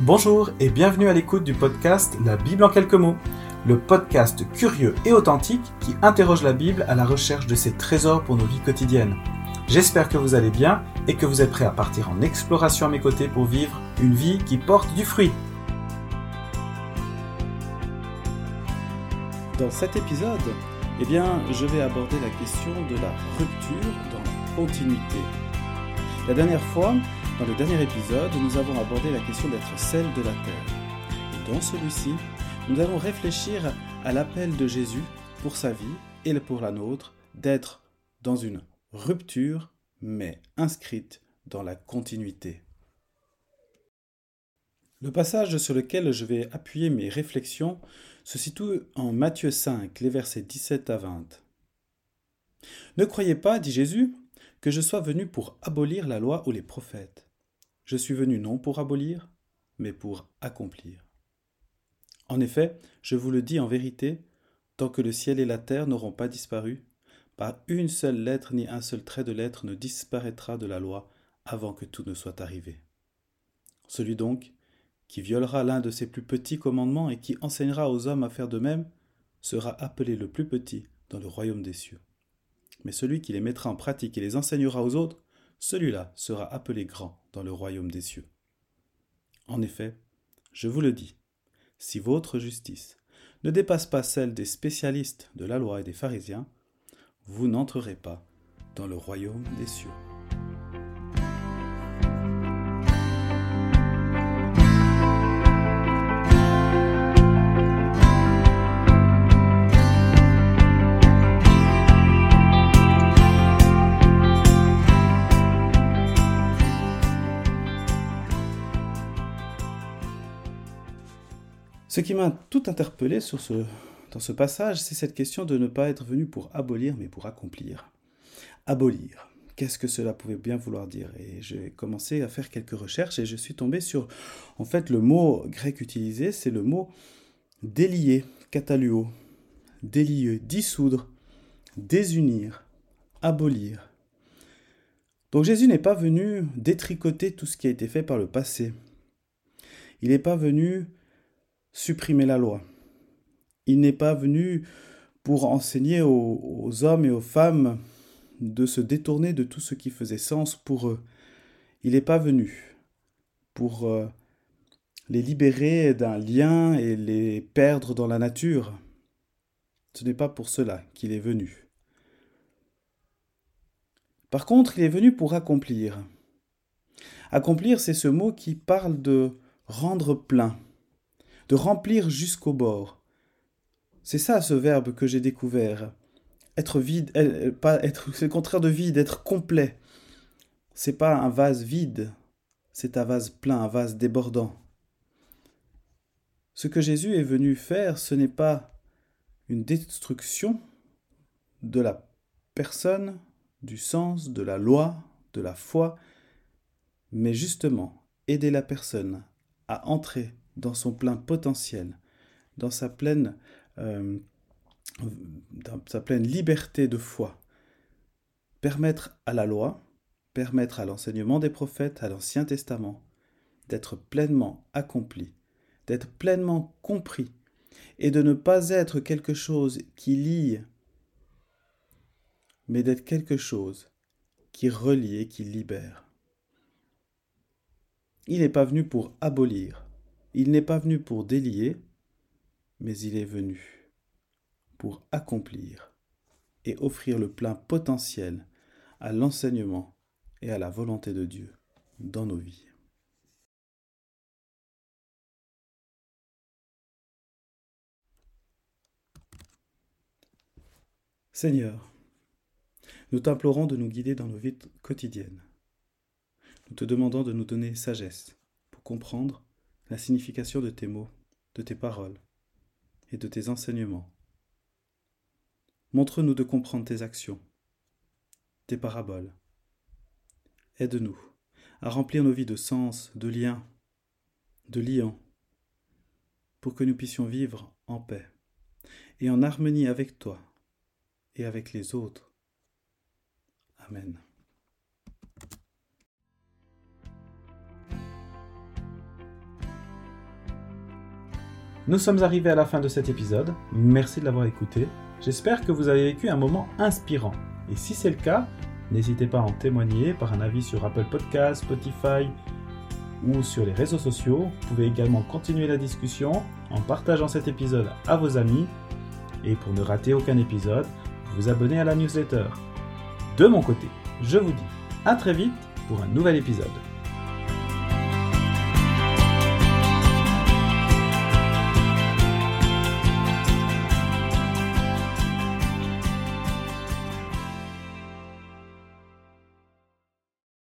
Bonjour et bienvenue à l'écoute du podcast La Bible en quelques mots, le podcast curieux et authentique qui interroge la Bible à la recherche de ses trésors pour nos vies quotidiennes. J'espère que vous allez bien et que vous êtes prêts à partir en exploration à mes côtés pour vivre une vie qui porte du fruit. Dans cet épisode, eh bien, je vais aborder la question de la rupture dans la continuité. La dernière fois, dans le dernier épisode, nous avons abordé la question d'être celle de la terre. Et dans celui-ci, nous allons réfléchir à l'appel de Jésus pour sa vie et pour la nôtre d'être dans une rupture, mais inscrite dans la continuité. Le passage sur lequel je vais appuyer mes réflexions se situe en Matthieu 5, les versets 17 à 20. Ne croyez pas, dit Jésus, que je sois venu pour abolir la loi ou les prophètes. Je suis venu non pour abolir, mais pour accomplir. En effet, je vous le dis en vérité, tant que le ciel et la terre n'auront pas disparu, pas une seule lettre ni un seul trait de lettre ne disparaîtra de la loi avant que tout ne soit arrivé. Celui donc qui violera l'un de ses plus petits commandements et qui enseignera aux hommes à faire de même, sera appelé le plus petit dans le royaume des cieux. Mais celui qui les mettra en pratique et les enseignera aux autres, celui-là sera appelé grand dans le royaume des cieux. En effet, je vous le dis, si votre justice ne dépasse pas celle des spécialistes de la loi et des pharisiens, vous n'entrerez pas dans le royaume des cieux. Ce qui m'a tout interpellé dans ce passage, c'est cette question de ne pas être venu pour abolir, mais pour accomplir. Abolir. Qu'est-ce que cela pouvait bien vouloir dire? Et j'ai commencé à faire quelques recherches et je suis tombé sur, en fait, le mot grec utilisé, c'est le mot délier, cataluo, délier, dissoudre, désunir, abolir. Donc Jésus n'est pas venu détricoter tout ce qui a été fait par le passé. Il n'est pas venu supprimer la loi. Il n'est pas venu pour enseigner aux, hommes et aux femmes de se détourner de tout ce qui faisait sens pour eux. Il n'est pas venu pour euh, les libérer d'un lien et les perdre dans la nature. Ce n'est pas pour cela qu'il est venu. Par contre, il est venu pour accomplir. Accomplir, c'est ce mot qui parle de rendre plein de remplir jusqu'au bord. C'est ça ce verbe que j'ai découvert. Être vide, pas être, c'est le contraire de vide, être complet. C'est pas un vase vide, c'est un vase plein, un vase débordant. Ce que Jésus est venu faire, ce n'est pas une destruction de la personne, du sens, de la loi, de la foi, mais justement aider la personne à entrer dans son plein potentiel, dans sa pleine, euh, dans sa pleine liberté de foi. Permettre à la loi, permettre à l'enseignement des prophètes, à l'Ancien Testament, d'être pleinement accompli, d'être pleinement compris, et de ne pas être quelque chose qui lie, mais d'être quelque chose qui relie et qui libère. Il n'est pas venu pour abolir, il n'est pas venu pour délier, mais il est venu pour accomplir et offrir le plein potentiel à l'enseignement et à la volonté de Dieu dans nos vies. Seigneur, nous t'implorons de nous guider dans nos vies quotidiennes. Nous te demandons de nous donner sagesse pour comprendre la signification de tes mots, de tes paroles et de tes enseignements. Montre-nous de comprendre tes actions, tes paraboles. Aide-nous à remplir nos vies de sens, de liens, de liens, pour que nous puissions vivre en paix et en harmonie avec toi et avec les autres. Amen. Nous sommes arrivés à la fin de cet épisode. Merci de l'avoir écouté. J'espère que vous avez vécu un moment inspirant. Et si c'est le cas, n'hésitez pas à en témoigner par un avis sur Apple Podcasts, Spotify ou sur les réseaux sociaux. Vous pouvez également continuer la discussion en partageant cet épisode à vos amis. Et pour ne rater aucun épisode, vous abonner à la newsletter. De mon côté, je vous dis à très vite pour un nouvel épisode.